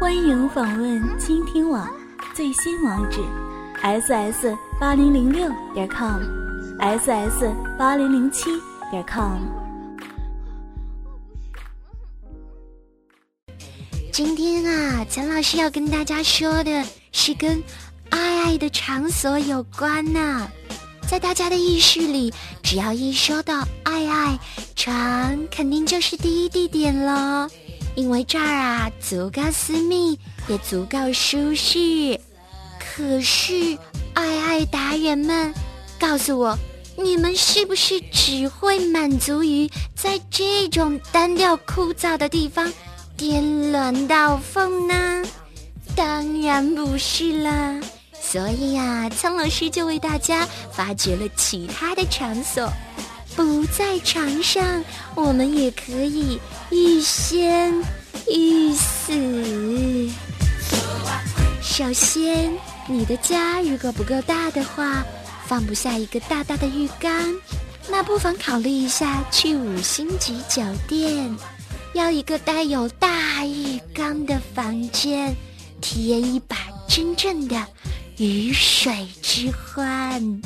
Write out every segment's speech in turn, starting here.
欢迎访问倾听网最新网址：ss 八零零六点 com，ss 八零零七点 com。今天啊，陈老师要跟大家说的是跟爱爱的场所有关呢。在大家的意识里，只要一说到爱爱，床肯定就是第一地点了。因为这儿啊，足够私密，也足够舒适。可是，爱爱达人们，告诉我，你们是不是只会满足于在这种单调枯燥的地方颠鸾倒凤呢？当然不是啦。所以呀，苍老师就为大家发掘了其他的场所，不在床上，我们也可以欲仙欲死。首先，你的家如果不够大的话，放不下一个大大的浴缸，那不妨考虑一下去五星级酒店，要一个带有大浴缸的房间，体验一把真正的。鱼水之欢，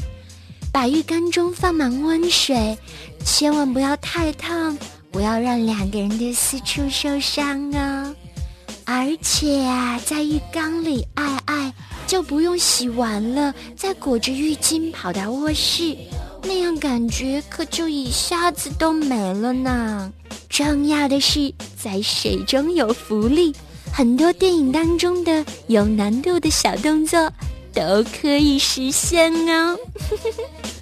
把浴缸中放满温水，千万不要太烫，不要让两个人的私处受伤哦。而且啊，在浴缸里爱爱就不用洗完了再裹着浴巾跑到卧室，那样感觉可就一下子都没了呢。重要的是，在水中有浮力，很多电影当中的有难度的小动作。都可以实现哦。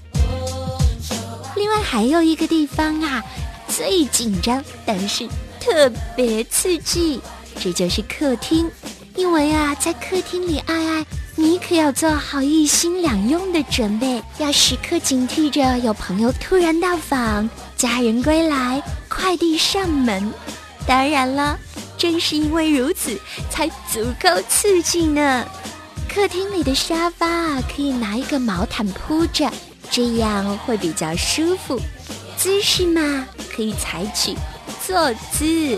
另外还有一个地方啊，最紧张，但是特别刺激，这就是客厅。因为啊，在客厅里，爱爱，你可要做好一心两用的准备，要时刻警惕着有朋友突然到访、家人归来、快递上门。当然了，正是因为如此，才足够刺激呢。客厅里的沙发，可以拿一个毛毯铺着，这样会比较舒服。姿势嘛，可以采取坐姿。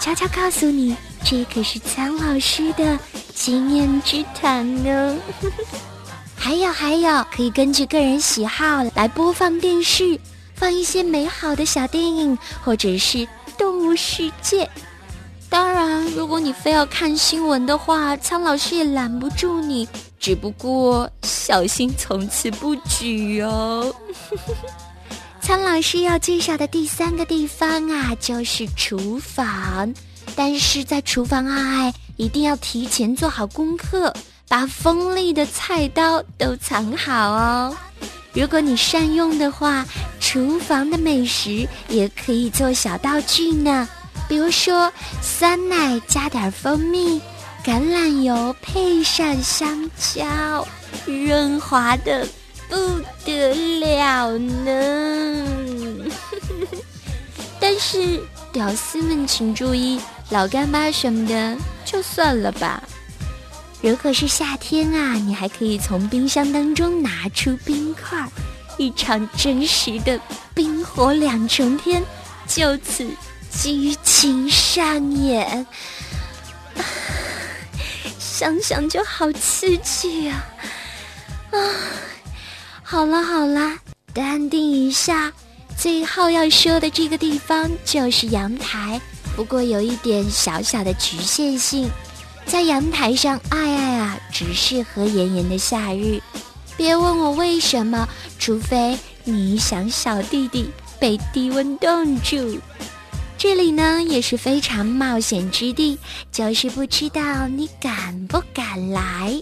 悄悄告诉你，这可是苍老师的经验之谈呢。还有还有，可以根据个人喜好来播放电视，放一些美好的小电影，或者是动物世界。当然，如果你非要看新闻的话，苍老师也拦不住你。只不过小心从此不举哦。苍老师要介绍的第三个地方啊，就是厨房。但是在厨房啊，一定要提前做好功课，把锋利的菜刀都藏好哦。如果你善用的话，厨房的美食也可以做小道具呢。比如说，酸奶加点蜂蜜，橄榄油配上香蕉，润滑的不得了呢。但是，屌丝们请注意，老干妈什么的就算了吧。如果是夏天啊，你还可以从冰箱当中拿出冰块，一场真实的冰火两重天就此。激情上演，想想就好刺激啊！啊，好了好了，淡定一下。最后要说的这个地方就是阳台，不过有一点小小的局限性，在阳台上爱爱啊，只适合炎炎的夏日。别问我为什么，除非你想小弟弟被低温冻住。这里呢也是非常冒险之地，就是不知道你敢不敢来。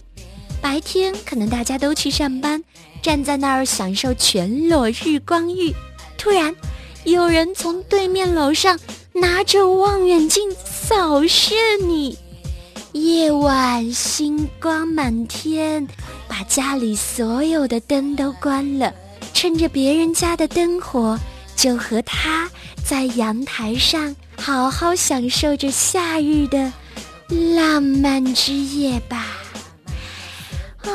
白天可能大家都去上班，站在那儿享受全裸日光浴。突然，有人从对面楼上拿着望远镜扫射你。夜晚星光满天，把家里所有的灯都关了，趁着别人家的灯火。就和他在阳台上好好享受着夏日的浪漫之夜吧。啊，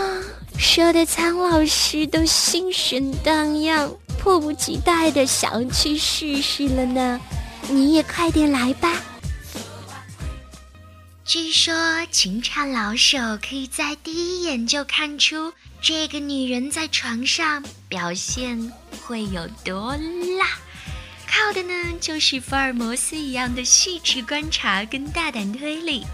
说的苍老师都心神荡漾，迫不及待的想去试试了呢。你也快点来吧。据说情场老手可以在第一眼就看出这个女人在床上表现会有多辣，靠的呢就是福尔摩斯一样的细致观察跟大胆推理。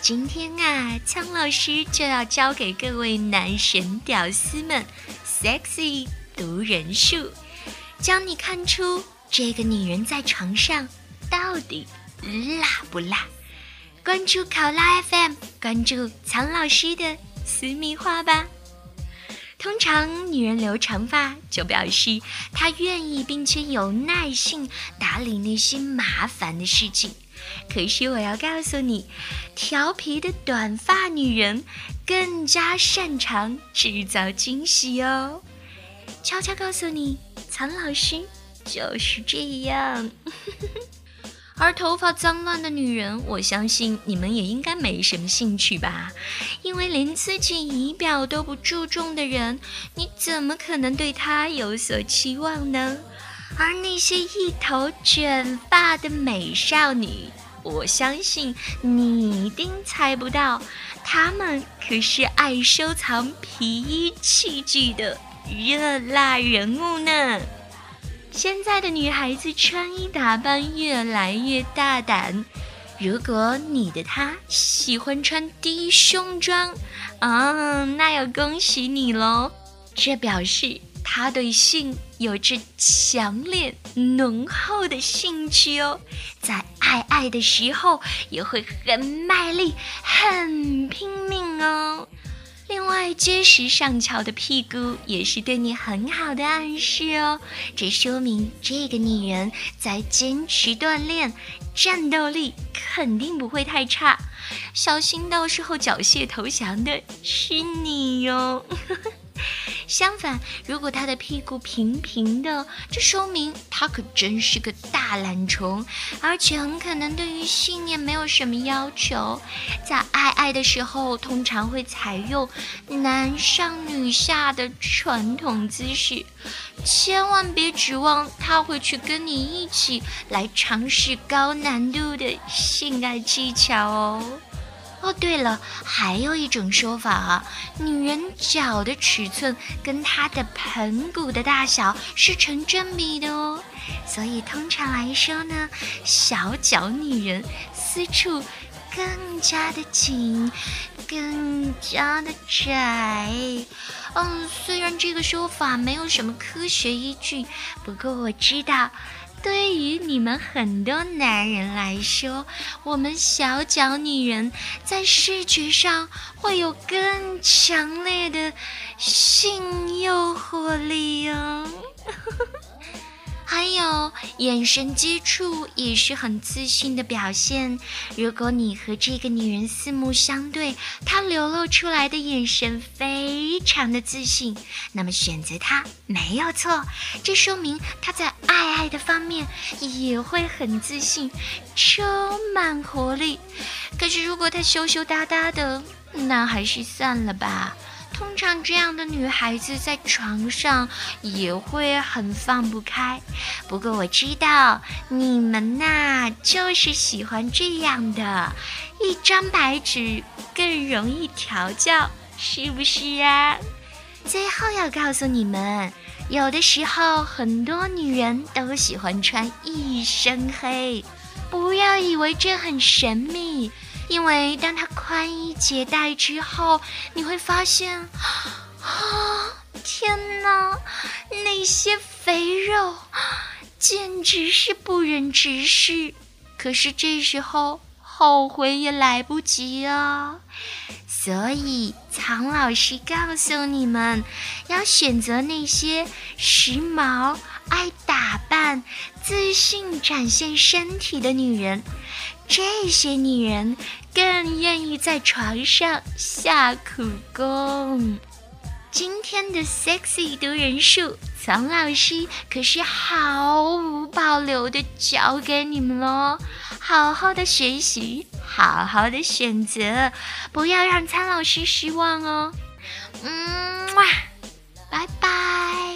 今天啊，苍老师就要教给各位男神屌丝们 sexy 读人术，教你看出这个女人在床上到底辣不辣。关注考拉 FM，关注苍老师的私密话吧。常女人留长发，就表示她愿意并且有耐性打理那些麻烦的事情。可是我要告诉你，调皮的短发女人更加擅长制造惊喜哦。悄悄告诉你，苍老师就是这样。而头发脏乱的女人，我相信你们也应该没什么兴趣吧？因为连自己仪表都不注重的人，你怎么可能对她有所期望呢？而那些一头卷发的美少女，我相信你一定猜不到，她们可是爱收藏皮衣器具的热辣人物呢。现在的女孩子穿衣打扮越来越大胆，如果你的她喜欢穿低胸装，啊，那要恭喜你喽！这表示她对性有着强烈浓厚的兴趣哦，在爱爱的时候也会很卖力、很拼命哦。另外，结实上翘的屁股也是对你很好的暗示哦。这说明这个女人在坚持锻炼，战斗力肯定不会太差。小心到时候缴械投降的是你哟。相反，如果他的屁股平平的，这说明他可真是个大懒虫，而且很可能对于信念没有什么要求。在爱爱的时候，通常会采用男上女下的传统姿势，千万别指望他会去跟你一起来尝试高难度的性爱技巧哦。哦，对了，还有一种说法啊，女人脚的尺寸跟她的盆骨的大小是成正比的哦，所以通常来说呢，小脚女人私处更加的紧，更加的窄。嗯，虽然这个说法没有什么科学依据，不过我知道。对于你们很多男人来说，我们小脚女人在视觉上会有更强烈的性诱惑力哦。还有眼神接触也是很自信的表现。如果你和这个女人四目相对，她流露出来的眼神非常的自信，那么选择她没有错。这说明她在爱爱的方面也会很自信，充满活力。可是如果她羞羞答答的，那还是算了吧。通常这样的女孩子在床上也会很放不开，不过我知道你们呐就是喜欢这样的，一张白纸更容易调教，是不是啊？最后要告诉你们，有的时候很多女人都喜欢穿一身黑，不要以为这很神秘。因为当它宽衣解带之后，你会发现，啊，天哪，那些肥肉简直是不忍直视。可是这时候后悔也来不及啊！所以苍老师告诉你们，要选择那些时髦、爱打扮、自信展现身体的女人。这些女人更愿意在床上下苦功。今天的 sexy 读人数，苍老师可是毫无保留的教给你们喽！好好的学习，好好的选择，不要让苍老师失望哦。嗯，哇拜拜。